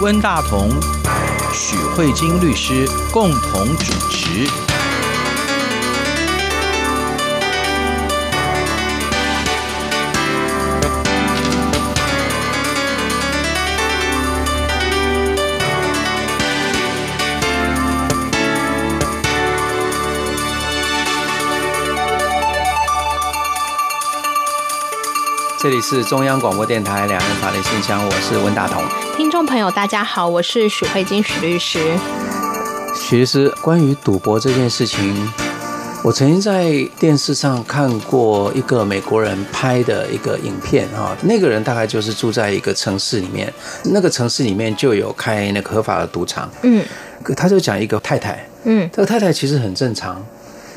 温大同、许慧晶律师共同主持。这里是中央广播电台两岸法律信箱，我是温大同。听众朋友，大家好，我是许慧金许律师。许律师，关于赌博这件事情，我曾经在电视上看过一个美国人拍的一个影片啊，那个人大概就是住在一个城市里面，那个城市里面就有开那个合法的赌场。嗯，他就讲一个太太，嗯，这个太太其实很正常，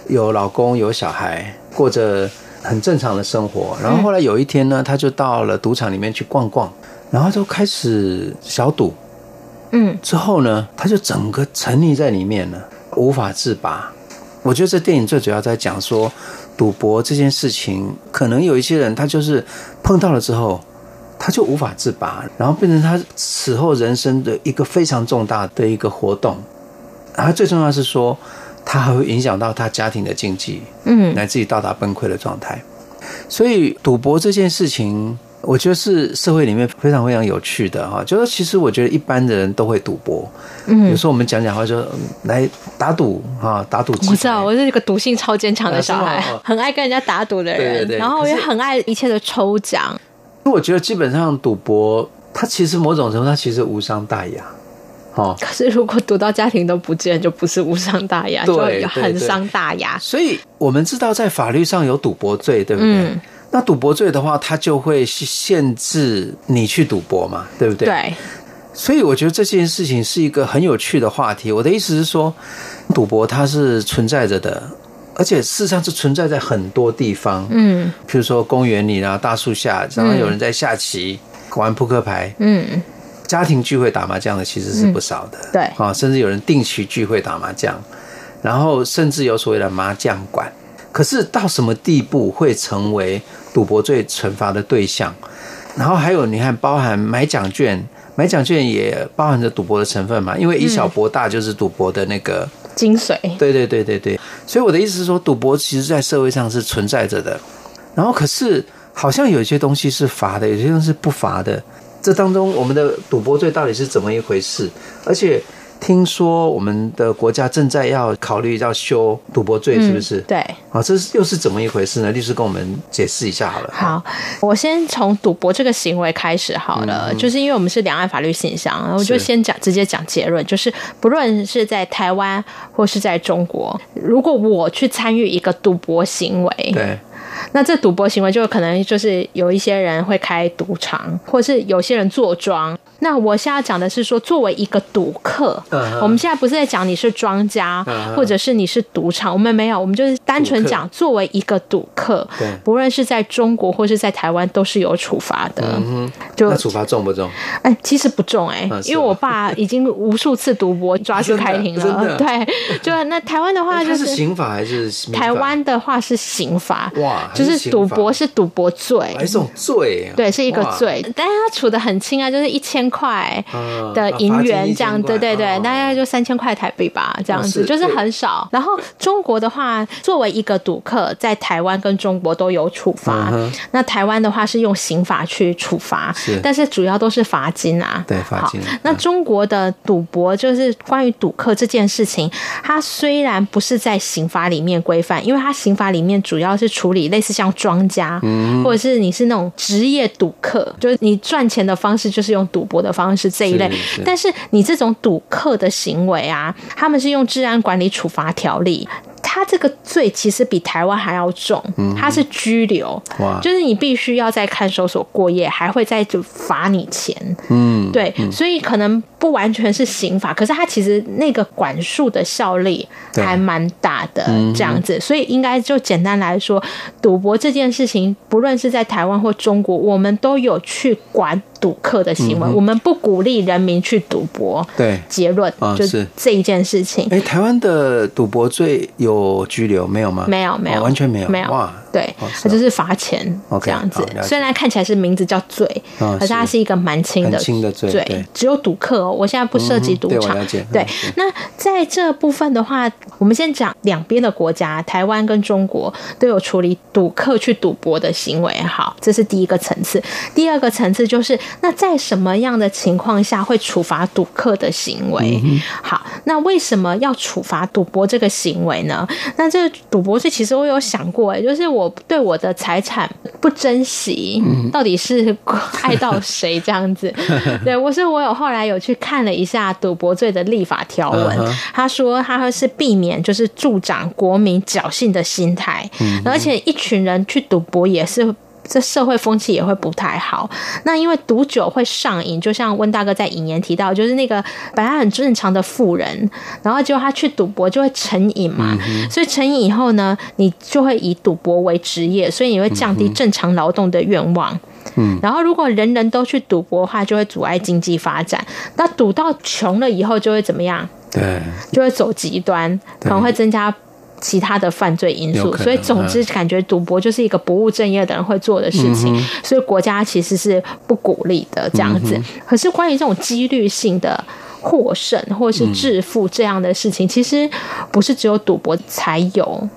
有老公有小孩，过着。很正常的生活，然后后来有一天呢，他就到了赌场里面去逛逛，然后就开始小赌，嗯，之后呢，他就整个沉溺在里面了，无法自拔。我觉得这电影最主要在讲说，赌博这件事情，可能有一些人他就是碰到了之后，他就无法自拔，然后变成他此后人生的一个非常重大的一个活动。然后最重要是说。它还会影响到他家庭的经济，嗯，乃至于到达崩溃的状态。所以，赌博这件事情，我觉得是社会里面非常非常有趣的哈。就是其实我觉得一般的人都会赌博，嗯，有时候我们讲讲话就来打赌哈，打赌。我知道，我是一个赌性超坚强的小孩，很爱跟人家打赌的人，对对对，然后我也很爱一切的抽奖。我觉得基本上赌博，它其实某种程度它其实无伤大雅。哦，可是如果赌到家庭都不见，就不是无伤大雅，就很伤大雅。所以我们知道，在法律上有赌博罪，对不对？嗯、那赌博罪的话，它就会限制你去赌博嘛，对不对？对。所以我觉得这件事情是一个很有趣的话题。我的意思是说，赌博它是存在着的，而且事实上是存在在很多地方。嗯，譬如说公园里啊，大树下，然后有人在下棋、嗯、玩扑克牌。嗯。家庭聚会打麻将的其实是不少的，对啊，甚至有人定期聚会打麻将，然后甚至有所谓的麻将馆。可是到什么地步会成为赌博罪惩罚的对象？然后还有你看，包含买奖券，买奖券也包含着赌博的成分嘛？因为以小博大就是赌博的那个精髓。对对对对对。所以我的意思是说，赌博其实在社会上是存在着的。然后可是好像有些东西是罚的，有些东西是不罚的。这当中，我们的赌博罪到底是怎么一回事？而且听说我们的国家正在要考虑要修赌博罪，是不是？嗯、对。啊，这是又是怎么一回事呢？律师跟我们解释一下好了。好，我先从赌博这个行为开始好了，嗯、就是因为我们是两岸法律信箱，我就先讲直接讲结论，就是不论是在台湾或是在中国，如果我去参与一个赌博行为，对。那这赌博行为就可能就是有一些人会开赌场，或是有些人坐庄。那我现在讲的是说，作为一个赌客，uh. 我们现在不是在讲你是庄家，uh. 或者是你是赌场，我们没有，我们就是单纯讲作为一个赌客，不论是在中国或是在台湾，都是有处罚的。就那处罚重不重？哎，其实不重哎、欸，啊、因为我爸已经无数次赌博抓去开庭了。对，就那台湾的话就是刑法还是台湾的话是刑法哇，就是赌博是赌博罪，还是种罪、啊？对，是一个罪，但是他处的很轻啊，就是一千。块的银元这样，对对对，大概就三千块台币吧，这样子就是很少。然后中国的话，作为一个赌客，在台湾跟中国都有处罚。那台湾的话是用刑法去处罚，但是主要都是罚金啊。对，罚金。那中国的赌博就是关于赌客这件事情，它虽然不是在刑法里面规范，因为它刑法里面主要是处理类似像庄家，或者是你是那种职业赌客，就是你赚钱的方式就是用赌博的方式这一类，但是你这种赌客的行为啊，他们是用治安管理处罚条例。他这个罪其实比台湾还要重，他是拘留，哇就是你必须要在看守所过夜，还会再就罚你钱。嗯，对，嗯、所以可能不完全是刑法，可是他其实那个管束的效力还蛮大的，这样子。所以应该就简单来说，赌博这件事情，不论是在台湾或中国，我们都有去管赌客的行为，我们不鼓励人民去赌博。对，结论就是这一件事情。哎，台湾的赌博罪有。拘留没有吗？没有，没有，完全没有。没有哇，对，哦它就是罚钱这样子。虽然看起来是名字叫罪，可是它是一个蛮轻的轻的罪。只有赌客哦。我现在不涉及赌场。对，那在这部分的话，我们先讲两边的国家，台湾跟中国都有处理赌客去赌博的行为。好，这是第一个层次。第二个层次就是，那在什么样的情况下会处罚赌客的行为？好，那为什么要处罚赌博这个行为呢？那这个赌博是其实我有想过，哎，就是我对我的财产不珍惜，到底是爱到谁这样子？对，我是我有后来有去看了一下赌博罪的立法条文，他说他是避免就是助长国民侥幸的心态，而且一群人去赌博也是。这社会风气也会不太好。那因为赌酒会上瘾，就像温大哥在引言提到，就是那个本来很正常的富人，然后结果他去赌博就会成瘾嘛。所以成瘾以后呢，你就会以赌博为职业，所以你会降低正常劳动的愿望。嗯。然后如果人人都去赌博的话，就会阻碍经济发展。那赌到穷了以后，就会怎么样？对，就会走极端，可能会增加。其他的犯罪因素，所以总之感觉赌博就是一个不务正业的人会做的事情，嗯、所以国家其实是不鼓励的这样子。嗯、可是关于这种几率性的获胜或是致富这样的事情，嗯、其实不是只有赌博才有，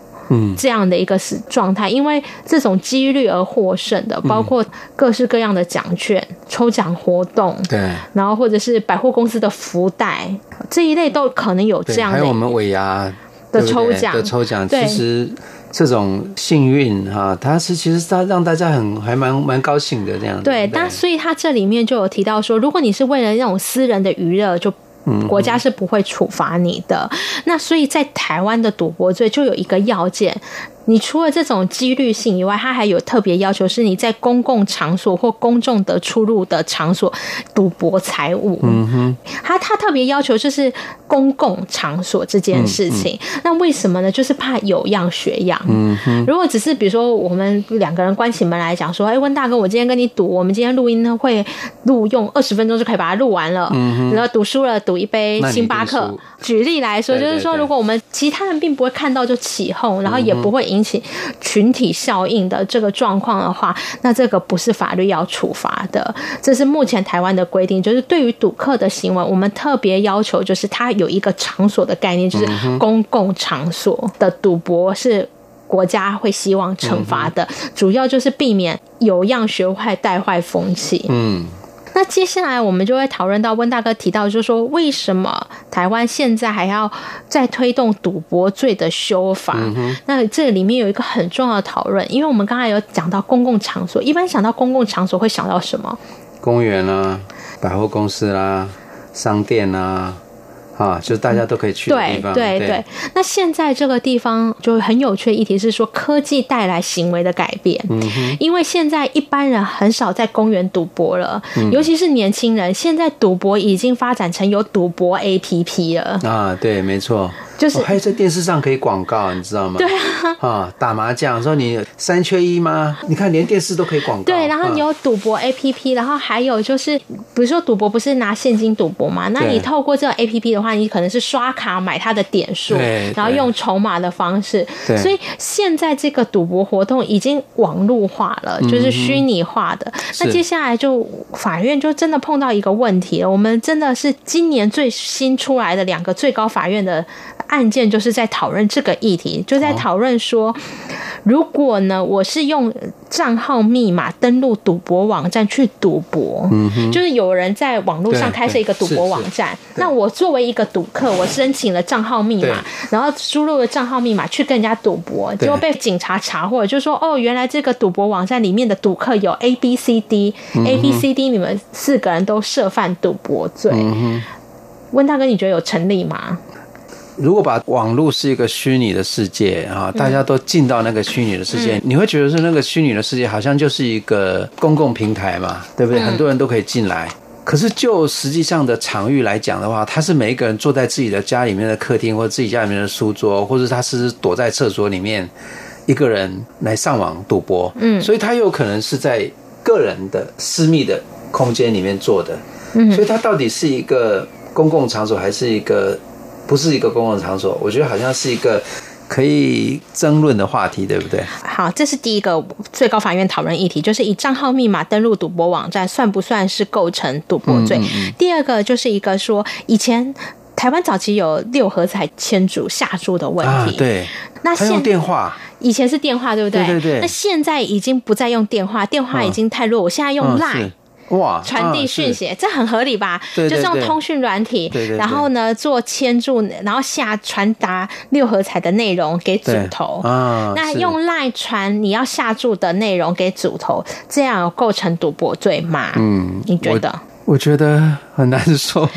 这样的一个是状态。因为这种几率而获胜的，包括各式各样的奖券、抽奖活动，对，然后或者是百货公司的福袋这一类都可能有这样的。还有我们尾牙。的抽奖的抽奖，其实这种幸运哈，它是其实它让大家很还蛮蛮高兴的这样子。对，但所以它这里面就有提到说，如果你是为了那种私人的娱乐，就国家是不会处罚你的。那所以在台湾的赌博罪就有一个要件。你除了这种几率性以外，它还有特别要求，是你在公共场所或公众的出入的场所赌博财物。嗯哼，他他特别要求就是公共场所这件事情。嗯嗯、那为什么呢？就是怕有样学样。嗯哼，如果只是比如说我们两个人关起门来讲说，哎，温大哥，我今天跟你赌，我们今天录音呢会录用二十分钟就可以把它录完了。嗯哼，然后赌输了赌一杯星巴克。举例来说，就是说如果我们其他人并不会看到就起哄，然后也不会。引起群体效应的这个状况的话，那这个不是法律要处罚的。这是目前台湾的规定，就是对于赌客的行为，我们特别要求，就是他有一个场所的概念，就是公共场所的赌博是国家会希望惩罚的，主要就是避免有样学坏，带坏风气。嗯。那接下来我们就会讨论到温大哥提到，就是说为什么台湾现在还要再推动赌博罪的修法？嗯、那这里面有一个很重要的讨论，因为我们刚才有讲到公共场所，一般想到公共场所会想到什么？公园啊，百货公司啦、啊，商店啊。啊，就是大家都可以去的地方。对对对。对那现在这个地方就很有趣的议题是说，科技带来行为的改变。嗯哼。因为现在一般人很少在公园赌博了，嗯、尤其是年轻人。现在赌博已经发展成有赌博 APP 了。啊，对，没错。就是、哦、还有在电视上可以广告，你知道吗？对啊，啊，打麻将说你三缺一吗？你看连电视都可以广告。对，然后你有赌博 APP，、啊、然后还有就是，比如说赌博不是拿现金赌博嘛？那你透过这个 APP 的话，你可能是刷卡买它的点数，然后用筹码的方式。对，所以现在这个赌博活动已经网络化了，就是虚拟化的。嗯、那接下来就法院就真的碰到一个问题了。我们真的是今年最新出来的两个最高法院的。案件就是在讨论这个议题，就在讨论说，如果呢，我是用账号密码登录赌博网站去赌博，就是有人在网络上开设一个赌博网站，那我作为一个赌客，我申请了账号密码，然后输入了账号密码去跟人家赌博，结果被警察查获，就说哦，原来这个赌博网站里面的赌客有 A B C D，A B C D，你们四个人都涉犯赌博罪。温大哥，你觉得有成立吗？如果把网络是一个虚拟的世界啊，大家都进到那个虚拟的世界，你会觉得是那个虚拟的世界好像就是一个公共平台嘛，对不对？很多人都可以进来。可是就实际上的场域来讲的话，他是每一个人坐在自己的家里面的客厅，或者自己家里面的书桌，或者他是躲在厕所里面一个人来上网赌博。嗯，所以他有可能是在个人的私密的空间里面做的。嗯，所以他到底是一个公共场所还是一个？不是一个公共场所，我觉得好像是一个可以争论的话题，对不对？好，这是第一个最高法院讨论议题，就是以账号密码登录赌博网站算不算是构成赌博罪？嗯嗯嗯。第二个就是一个说，以前台湾早期有六合彩签注下注的问题，啊、对，那现电话以前是电话，对不对？对对对。那现在已经不再用电话，电话已经太弱，我现在用 Line。哇！传递讯息，啊、这很合理吧？对对对，就是用通讯软体，然后呢做签注，然后下传达六合彩的内容给组头啊。那用 LINE 传你要下注的内容给组头，这样有构成赌博罪吗？嗯，你觉得？我，我觉得很难说。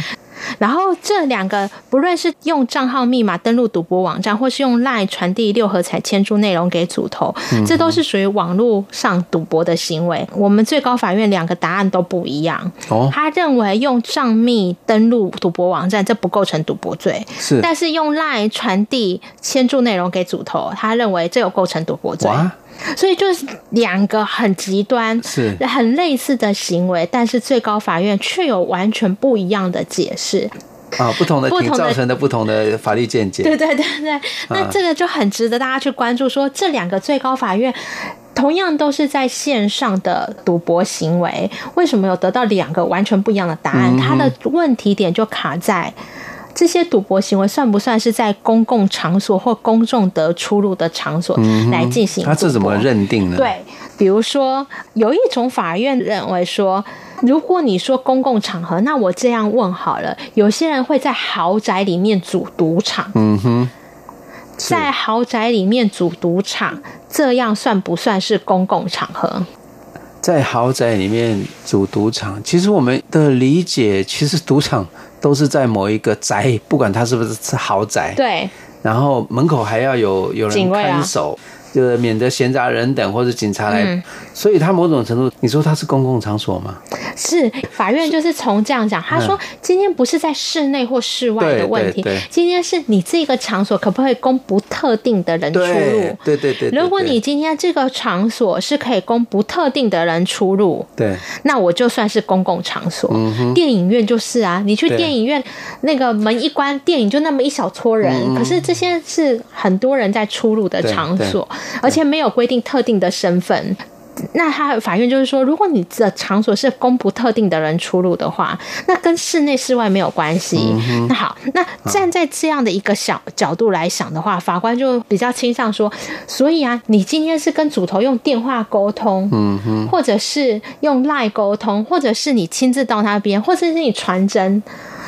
然后这两个，不论是用账号密码登录赌博网站，或是用 LINE 传递六合彩签注内容给组头，这都是属于网络上赌博的行为。我们最高法院两个答案都不一样。哦，他认为用账密登录赌博网站，这不构成赌博罪。是，但是用 LINE 传递签注内容给组头，他认为这有构成赌博罪。所以就是两个很极端、是很类似的行为，但是最高法院却有完全不一样的解释啊，不同的题造成的不同的法律见解。对对对对，那这个就很值得大家去关注。说这两个最高法院同样都是在线上的赌博行为，为什么有得到两个完全不一样的答案？它的问题点就卡在。这些赌博行为算不算是在公共场所或公众得出入的场所来进行？他这怎么认定呢？对，比如说有一种法院认为说，如果你说公共场合，那我这样问好了，有些人会在豪宅里面组赌场，嗯哼，在豪宅里面组赌场，这样算不算是公共场合？在豪宅里面组赌场，其实我们的理解，其实赌场。都是在某一个宅，不管它是不是是豪宅，对，然后门口还要有有人看守。就免得闲杂人等或者警察来，嗯，所以他某种程度，你说他是公共场所吗？是，法院就是从这样讲，他说今天不是在室内或室外的问题，今天是你这个场所可不可以供不特定的人出入？对对对。如果你今天这个场所是可以供不特定的人出入，对，那我就算是公共场所。电影院就是啊，你去电影院那个门一关，电影就那么一小撮人，可是这些是很多人在出入的场所。而且没有规定特定的身份，那他法院就是说，如果你的场所是供不特定的人出入的话，那跟室内室外没有关系。那好，那站在这样的一个小角度来想的话，法官就比较倾向说，所以啊，你今天是跟主头用电话沟通，嗯或者是用 LINE 沟通，或者是你亲自到那边，或者是你传真，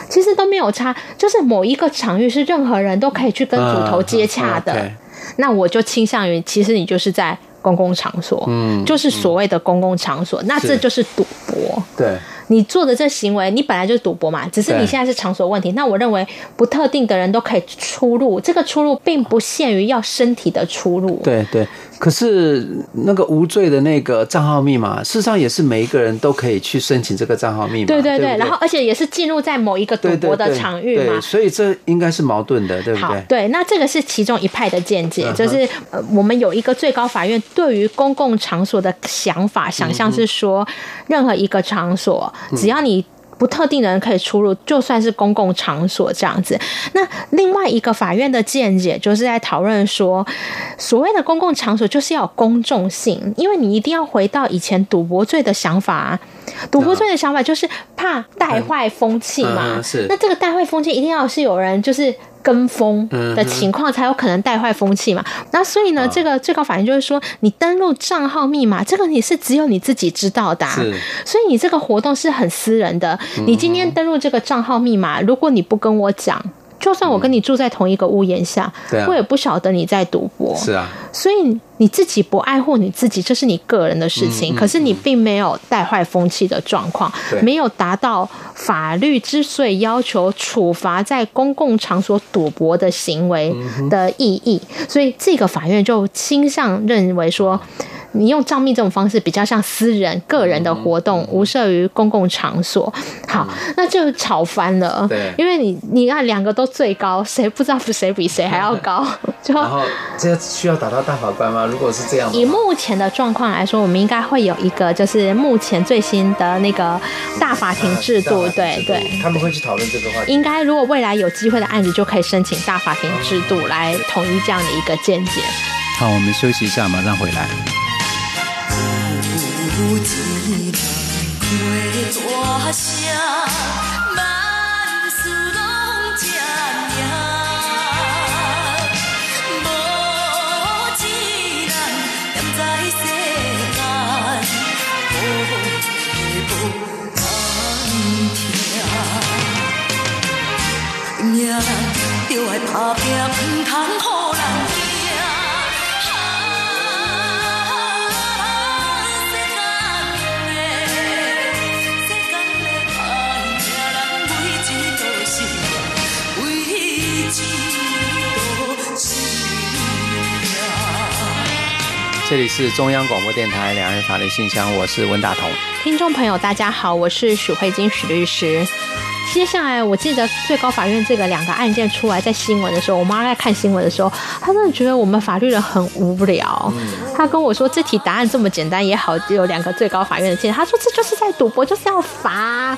其实都没有差，就是某一个场域是任何人都可以去跟主头接洽的。那我就倾向于，其实你就是在公共场所，嗯，就是所谓的公共场所，嗯，那这就是赌博。对，你做的这行为，你本来就是赌博嘛，只是你现在是场所问题。那我认为不特定的人都可以出入，这个出入并不限于要身体的出入。对对。可是那个无罪的那个账号密码，事实上也是每一个人都可以去申请这个账号密码。对对对，对对，然后而且也是进入在某一个赌博的场域嘛。对对对，所以这应该是矛盾的，对不对？好，对，那这个是其中一派的见解，就是呃，我们有一个最高法院对于公共场所的想法，想象是说，任何一个场所，只要你。不特定的人可以出入，就算是公共场所这样子。那另外一个法院的见解就是在讨论说，所谓的公共场所就是要有公众性，因为你一定要回到以前赌博罪的想法啊。赌博罪的想法就是怕带坏风气嘛。是。那这个带坏风气一定要是有人就是。跟风的情况才有可能带坏风气嘛？那所以呢，这个最高法院就是说，你登录账号密码，这个你是只有你自己知道的，所以你这个活动是很私人的。你今天登录这个账号密码，如果你不跟我讲。就算我跟你住在同一个屋檐下，嗯啊、我也不晓得你在赌博。是啊，所以你自己不爱护你自己，这是你个人的事情。嗯嗯、可是你并没有带坏风气的状况，没有达到法律之所以要求处罚在公共场所赌博的行为的意义。所以这个法院就倾向认为说。你用账密这种方式比较像私人个人的活动，无涉于公共场所。好，那就吵翻了。对，因为你你看两个都最高，谁不知道谁比谁还要高？就然后这需要打到大法官吗？如果是这样，以目前的状况来说，我们应该会有一个，就是目前最新的那个大法庭制度。对对，他们会去讨论这个话题。应该如果未来有机会的案子，就可以申请大法庭制度来统一这样的一个见解。好，我们休息一下，马上回来。这里是中央广播电台两岸法律信箱，我是温大同。听众朋友，大家好，我是许慧金许律师。接下来，我记得最高法院这个两个案件出来，在新闻的时候，我妈在看新闻的时候，她真的觉得我们法律人很无聊。她跟我说，这题答案这么简单也好，有两个最高法院的见解。她说，这就是在赌博，就是要罚。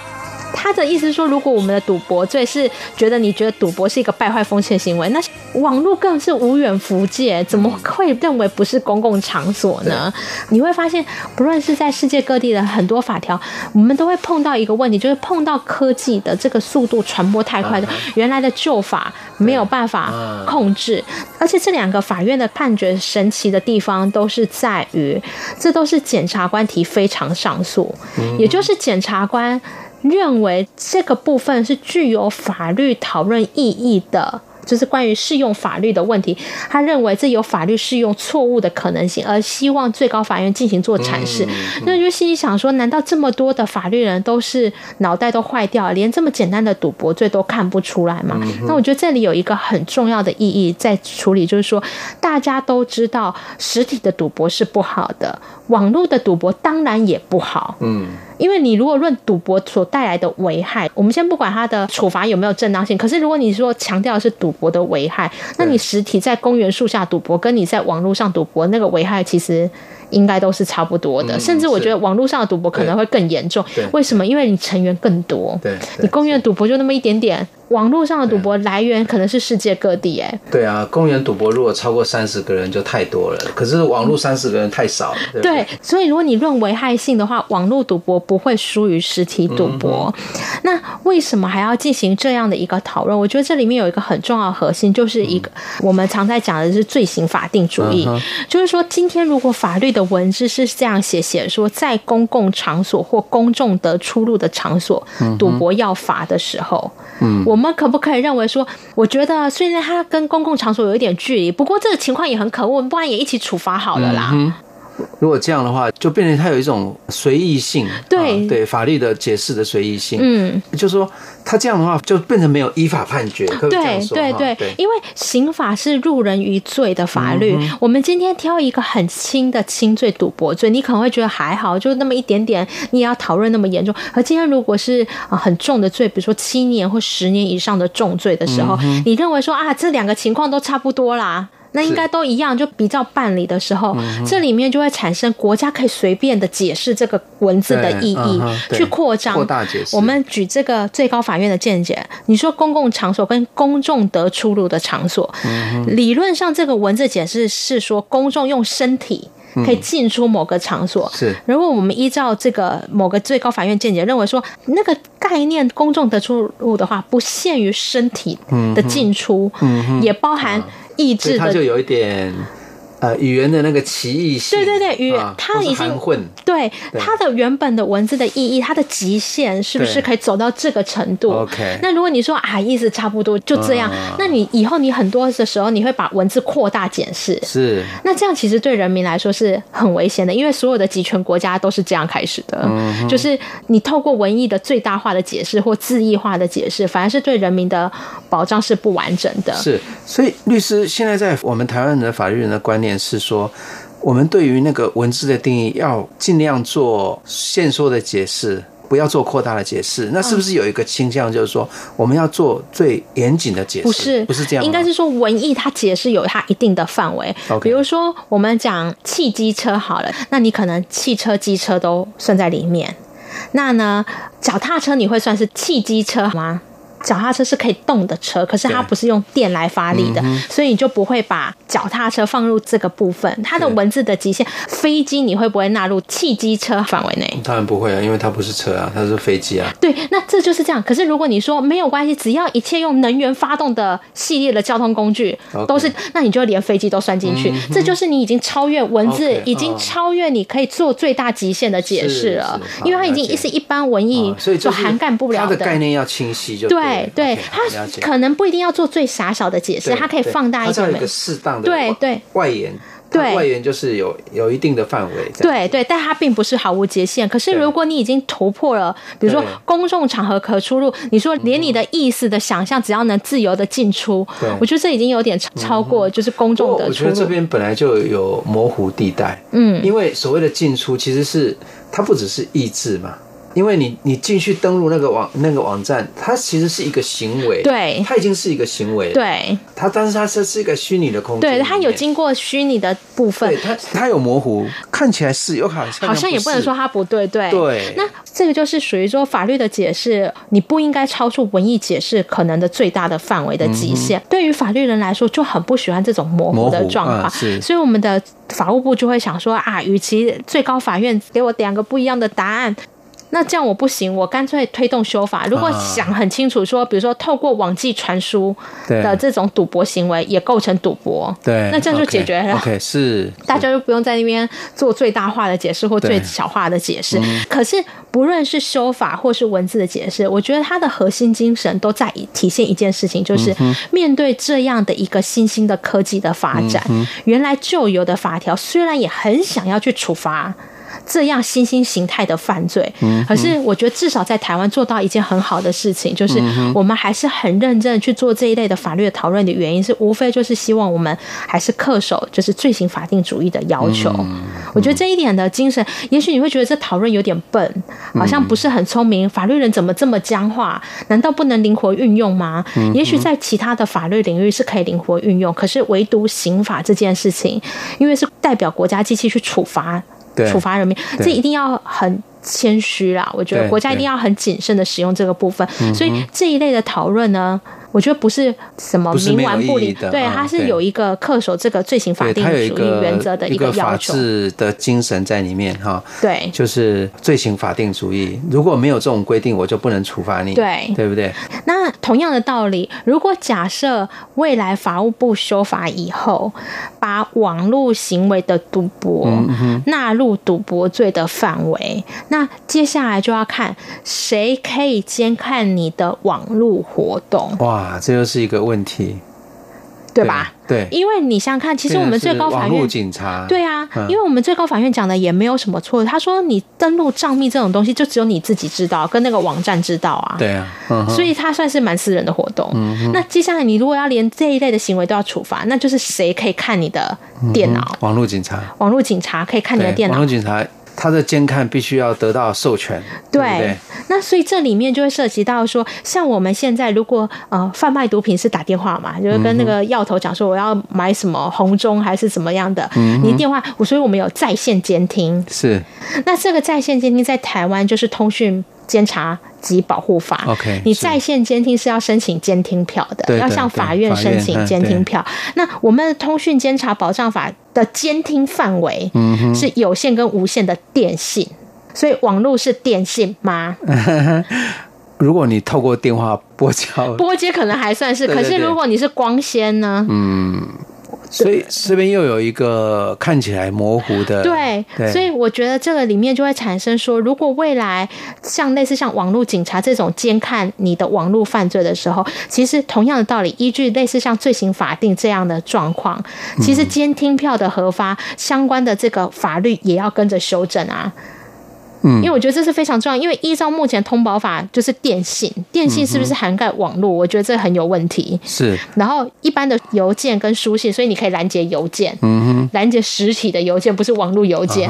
他的意思是说，如果我们的赌博罪是觉得你觉得赌博是一个败坏风气的行为，那网络更是无远弗届，怎么会认为不是公共场所呢？你会发现，不论是在世界各地的很多法条，我们都会碰到一个问题，就是碰到科技的这个速度传播太快的，原来的旧法没有办法控制。而且这两个法院的判决神奇的地方，都是在于，这都是检察官提非常上诉，也就是检察官。认为这个部分是具有法律讨论意义的。就是关于适用法律的问题，他认为这有法律适用错误的可能性，而希望最高法院进行做阐释。那就心里想说，难道这么多的法律人都是脑袋都坏掉，连这么简单的赌博罪都看不出来吗？那我觉得这里有一个很重要的意义在处理，就是说大家都知道实体的赌博是不好的，网络的赌博当然也不好。嗯，因为你如果论赌博所带来的危害，我们先不管它的处罚有没有正当性，可是如果你说强调的是赌博的危害，那你实体在公园树下赌博，跟你在网络上赌博那个危害，其实应该都是差不多的。甚至我觉得网络上的赌博可能会更严重。为什么？因为你成员更多。对，你公园赌博就那么一点点。网络上的赌博来源可能是世界各地，哎，对啊，公园赌博如果超过三十个人就太多了，可是网络三十个人太少了，对对？对，所以如果你论危害性的话，网络赌博不会输于实体赌博。那为什么还要进行这样的一个讨论？我觉得这里面有一个很重要的核心，就是一个我们常在讲的是罪行法定主义，就是说今天如果法律的文字是这样写写说，在公共场所或公众的出入的场所赌博要罚的时候，嗯，我。我们可不可以认为说，我觉得虽然他跟公共场所有一点距离，不过这个情况也很可恶，不然也一起处罚好了啦。如果这样的话，就变成它有一种随意性，对、啊、对，法律的解释的随意性，嗯，就是说他这样的话就变成没有依法判决，可以这样说对对。对，因为刑法是入人于罪的法律，嗯、我们今天挑一个很轻的轻罪赌博罪，你可能会觉得还好，就那么一点点，你也要讨论那么严重。而今天如果是啊很重的罪，比如说七年或十年以上的重罪的时候，嗯、你认为说啊这两个情况都差不多啦。那应该都一样，就比较办理的时候，这里面就会产生国家可以随便的解释这个文字的意义，去扩张、扩大解释。我们举这个最高法院的见解，你说公共场所跟公众得出入的场所，理论上这个文字解释是说公众用身体可以进出某个场所。是，如果我们依照这个某个最高法院见解认为说，那个概念公众得出入的话，不限于身体的进出，也包含。意志的，它就有一点。呃，语言的那个歧义性，对对对，语言它已经混，对它的原本的文字的意义，它的极限是不是可以走到这个程度？OK。那如果你说啊，意思差不多就这样，那你以后你很多的时候，你会把文字扩大解释，是。那这样其实对人民来说是很危险的，因为所有的集权国家都是这样开始的，就是你透过文艺的最大化的解释或字义化的解释，反而是对人民的保障是不完整的。是，所以律师现在在我们台湾人的法律人的观念。是说，我们对于那个文字的定义要尽量做限缩的解释。不要做扩大的解释，那是不是有一个倾向，就是说我们要做最严谨的解释？不是，不是这样，应该是说文艺它解释有它一定的范围。比如说我们讲汽机车好了，那你可能汽车、机车都算在里面。那呢，脚踏车你会算是汽机车吗？脚踏车是可以动的车，可是它不是用电来发力的，所以你就不会把脚踏车放入这个部分。它的文字的极限，飞机你会不会纳入汽机车范围内？当然不会啊，因为它不是车啊，它是飞机啊。对，那这就是这样。可是如果你说没有关系，只要一切用能源发动的系列的交通工具都是，那你就连飞机都算进去。这就是你已经超越文字，已经超越你可以做最大极限的解释了，因为它已经是一般文艺所以就涵盖不了的。它的概念要清晰就对。对，他可能不一定要做最傻小的解释，它可以放大一点，一个适当的对对。外延，对。外延就是有有一定的范围，对对，但它并不是毫无界限。可是如果你已经突破了，比如说公众场合可出入，你说连你的意思的想象，只要能自由的进出，我觉得这已经有点超过就是公众的。我觉得这边本来就有模糊地带，嗯，因为所谓的进出其实是它不只是意志嘛。因为你你进去登录那个网那个网站，它其实是一个行为，对，它已经是一个行为，对，它但是它是是一个虚拟的空间，对，它有经过虚拟的部分，对，它它有模糊，看起来是有好像好像也不能说它不对，对，对，那这个就是属于说法律的解释，你不应该超出文艺解释可能的最大的范围的极限。嗯、对于法律人来说，就很不喜欢这种模糊的状况，所以我们的法务部就会想说啊，与其最高法院给我两个不一样的答案。那这样我不行，我干脆推动修法。如果想很清楚说，比如说透过网际传输的这种赌博行为也构成赌博，对，那这样就解决了。OK，是大家就不用在那边做最大化的解释或最小化的解释。可是不论是修法或是文字的解释，我觉得它的核心精神都在体现一件事情，就是面对这样的一个新兴的科技的发展，原来旧有的法条虽然也很想要去处罚。这样新兴形态的犯罪，可是我觉得至少在台湾做到一件很好的事情，就是我们还是很认真去做这一类的法律的讨论的原因是，无非就是希望我们还是恪守就是罪行法定主义的要求。我觉得这一点的精神，也许你会觉得这讨论有点笨，好像不是很聪明。法律人怎么这么僵化？难道不能灵活运用吗？也许在其他的法律领域是可以灵活运用，可是唯独刑法这件事情，因为是代表国家机器去处罚。处罚人民，这一定要很谦虚啦。我觉得国家一定要很谨慎的使用这个部分。所以这一类的讨论呢，我觉得不是什么冥顽不灵，对，它是有一个恪守这个罪行法定主义原则的一个要求，法治的精神在里面哈。对，就是罪行法定主义，如果没有这种规定，我就不能处罚你，对，对不对？那同样的道理，如果假设未来法务部修法以后，把网络行为的赌博纳入赌博罪的范围，那接下来就要看谁可以监看你的网络活动。哇！啊，这又是一个问题，对吧？对，因为你想想看，其实我们最高法院警察，对啊，因为我们最高法院讲的也没有什么错。他说你登录账密这种东西，就只有你自己知道，跟那个网站知道啊。对啊，所以他算是蛮私人的活动。那接下来你如果要连这一类的行为都要处罚，那就是谁可以看你的电脑？网络警察，网络警察可以看你的电脑。网络警察。他的监看必须要得到授权，对，对，对，那所以这里面就会涉及到说，像我们现在如果呃贩卖毒品是打电话嘛，就是跟那个药头讲说我要买什么红中还是怎么样的，嗯、你电话，所以我们有在线监听，是。那这个在线监听在台湾就是通讯监察及保护法，OK，你在线监听是要申请监听票的，对对对，要向法院申请监听票。那我们的通讯监察保障法的监听范围是有线跟无线的电信，嗯、所以网络是电信吗？如果你透过电话拨接，拨接可能还算是，对对对，可是如果你是光纤呢？嗯。所以这边又有一个看起来模糊的，对，对，所以我觉得这个里面就会产生说，如果未来像类似像网络警察这种监看你的网络犯罪的时候，其实同样的道理，依据类似像罪行法定这样的状况，其实监听票的核发相关的这个法律也要跟着修正啊。嗯，因为我觉得这是非常重要，因为依照目前通保法，就是电信，电信是不是涵盖网络？我觉得这很有问题。是。然后一般的邮件跟书信，所以你可以拦截邮件，嗯哼，拦截实体的邮件，不是网络邮件，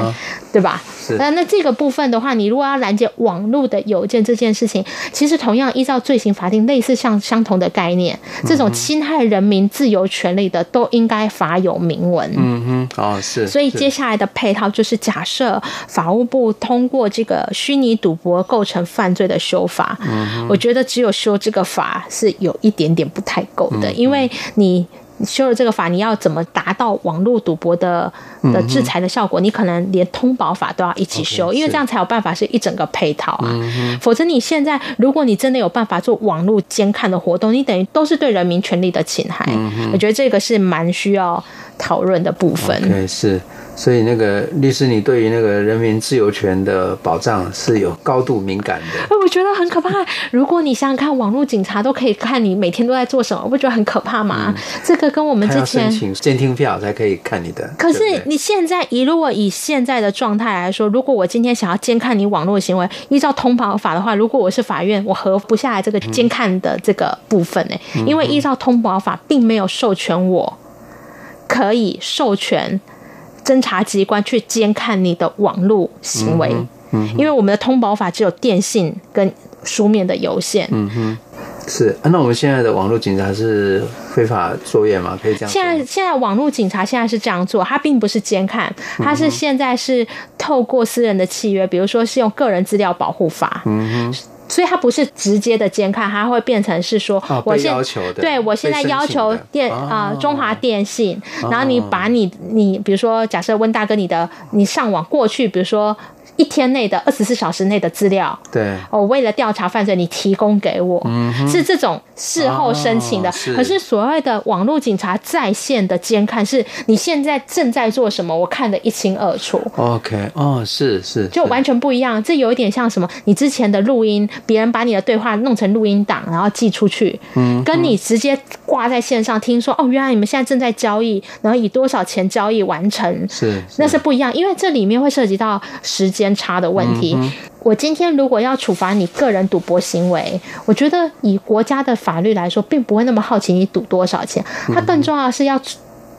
对吧？是。那那这个部分的话，你如果要拦截网络的邮件这件事情，其实同样依照罪行法定类似像相同的概念，这种侵害人民自由权利的，都应该法有明文。嗯哼，哦是。所以接下来的配套就是假设法务部通过这个虚拟赌博构成犯罪的修法，嗯，我觉得只有修这个法是有一点点不太够的，嗯，因为你。修了这个法，你要怎么达到网络赌博的的制裁的效果？你可能连通保法都要一起修，因为这样才有办法是一整个配套啊。否则你现在，如果你真的有办法做网络监看的活动，你等于都是对人民权利的侵害。我觉得这个是蛮需要讨论的部分。对，是。所以，那个律师，你对于那个人民自由权的保障是有高度敏感的。我觉得很可怕。如果你想想看，网络警察都可以看你每天都在做什么，不觉得很可怕吗？嗯、这个跟我们之前申请监听票才可以看你的。可是你现在，以如果以现在的状态来说，如果我今天想要监看你网络行为，依照通保法的话，如果我是法院，我核不下来这个监看的这个部分呢？嗯、因为依照通保法，并没有授权我可以授权。侦查机关去监看你的网络行为，嗯嗯，因为我们的通保法只有电信跟书面的邮件。嗯哼，是啊，那我们现在的网络警察是非法作业吗？可以这样？现在现在网络警察现在是这样做，他并不是监看，他是现在是透过私人的契约，比如说是用个人资料保护法。嗯哼。所以它不是直接的监看，它会变成是说，我现对我现在要求电啊中华电信，然后你把你你比如说假设温大哥你的你上网过去，比如说。一天内的二十四小时内的资料，对，我为了调查犯罪，你提供给我，嗯，是这种事后申请的。哦、是可是所谓的网络警察在线的监看，是你现在正在做什么，我看得一清二楚。OK，哦，是是，就完全不一样。这有一点像什么？你之前的录音，别人把你的对话弄成录音档，然后寄出去，嗯，跟你直接挂在线上听说，哦，原来你们现在正在交易，然后以多少钱交易完成，是，是那是不一样，因为这里面会涉及到时间。间差的问题，我今天如果要处罚你个人赌博行为，我觉得以国家的法律来说，并不会那么好奇你赌多少钱，它更重要的是要。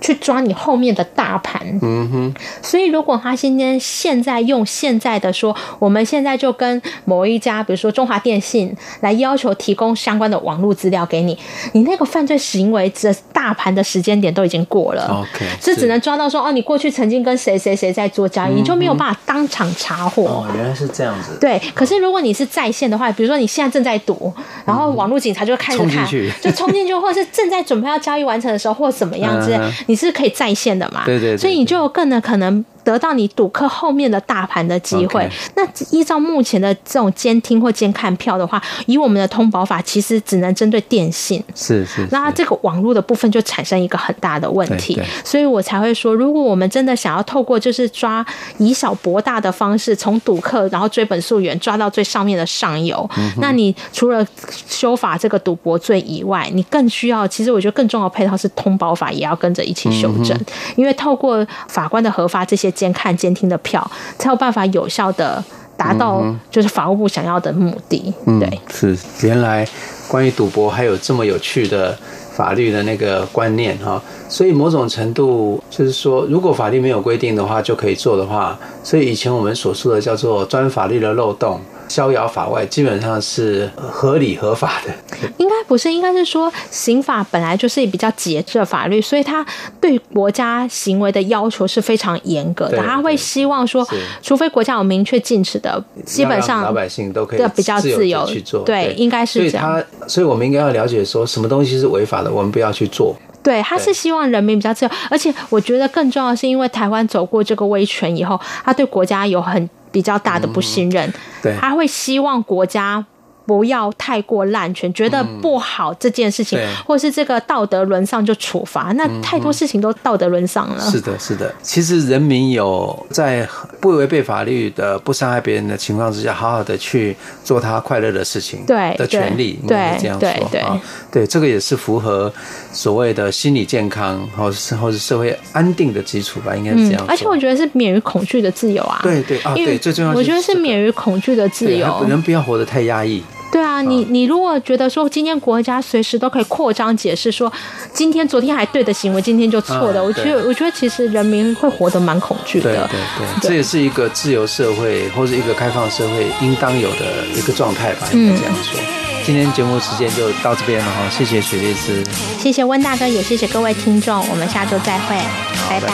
去抓你后面的大盘，嗯哼。所以如果他今天现在用现在的说，我们现在就跟某一家，比如说中华电信，来要求提供相关的网络资料给你，你那个犯罪行为的大盘的时间点都已经过了，OK，这只能抓到说哦，你过去曾经跟谁谁谁在做交易，你就没有办法当场查获。哦，原来是这样子。对，可是如果你是在线的话，比如说你现在正在赌，然后网络警察就开始看，就冲进去，或者是正在准备要交易完成的时候，或怎么样子。你是可以在线的嘛？对对对，所以你就更能可能。得到你赌客后面的大盘的机会。Okay. 那依照目前的这种监听或监看票的话，以我们的通保法，其实只能针对电信。是是，是。那这个网络的部分就产生一个很大的问题。所以我才会说，如果我们真的想要透过就是抓以小博大的方式，从赌客然后追本溯源，抓到最上面的上游，嗯、那你除了修法这个赌博罪以外，你更需要，其实我觉得更重要的配套是通保法也要跟着一起修正，嗯、因为透过法官的核发这些。监看监听的票，才有办法有效的达到就是法务部想要的目的。嗯、对，是原来关于赌博还有这么有趣的法律的那个观念哈，所以某种程度就是说，如果法律没有规定的话，就可以做的话，所以以前我们所说的叫做钻法律的漏洞。逍遥法外，基本上是合理合法的。应该不是，应该是说刑法本来就是比较节制的法律，所以他对国家行为的要求是非常严格的。他会希望说，除非国家有明确禁止的，基本上老百姓都可以比较自由去做。对，应该是这样。所以他，所以我们应该要了解说，什么东西是违法的，我们不要去做。对，他是希望人民比较自由，而且我觉得更重要的是，因为台湾走过这个威权以后，他对国家有很。比较大的不信任，嗯、对，他会希望国家不要太过滥权，觉得不好这件事情，嗯、或是这个道德沦丧就处罚，那太多事情都道德沦丧了。是的，是的。其实人民有在不违背法律的、不伤害别人的情况之下，好好的去做他快乐的事情，对的权利，对，应该这样说对这个也是符合所谓的心理健康，或是或是社会安定的基础吧，应该是这样，嗯。而且我觉得是免于恐惧的自由啊。对对啊，对，最重要。我觉得是免于恐惧的自由，人不要活得太压抑。对啊，你你如果觉得说今天国家随时都可以扩张解释说，今天昨天还对的行为，今天就错的，啊、我觉得我觉得其实人民会活得蛮恐惧的。对对对，这也是一个自由社会或者一个开放社会应当有的一个状态吧，应该这样说。嗯、今天节目时间就到这边了哈，谢谢许律师，谢谢温大哥，也谢谢各位听众，我们下周再会，拜拜。拜拜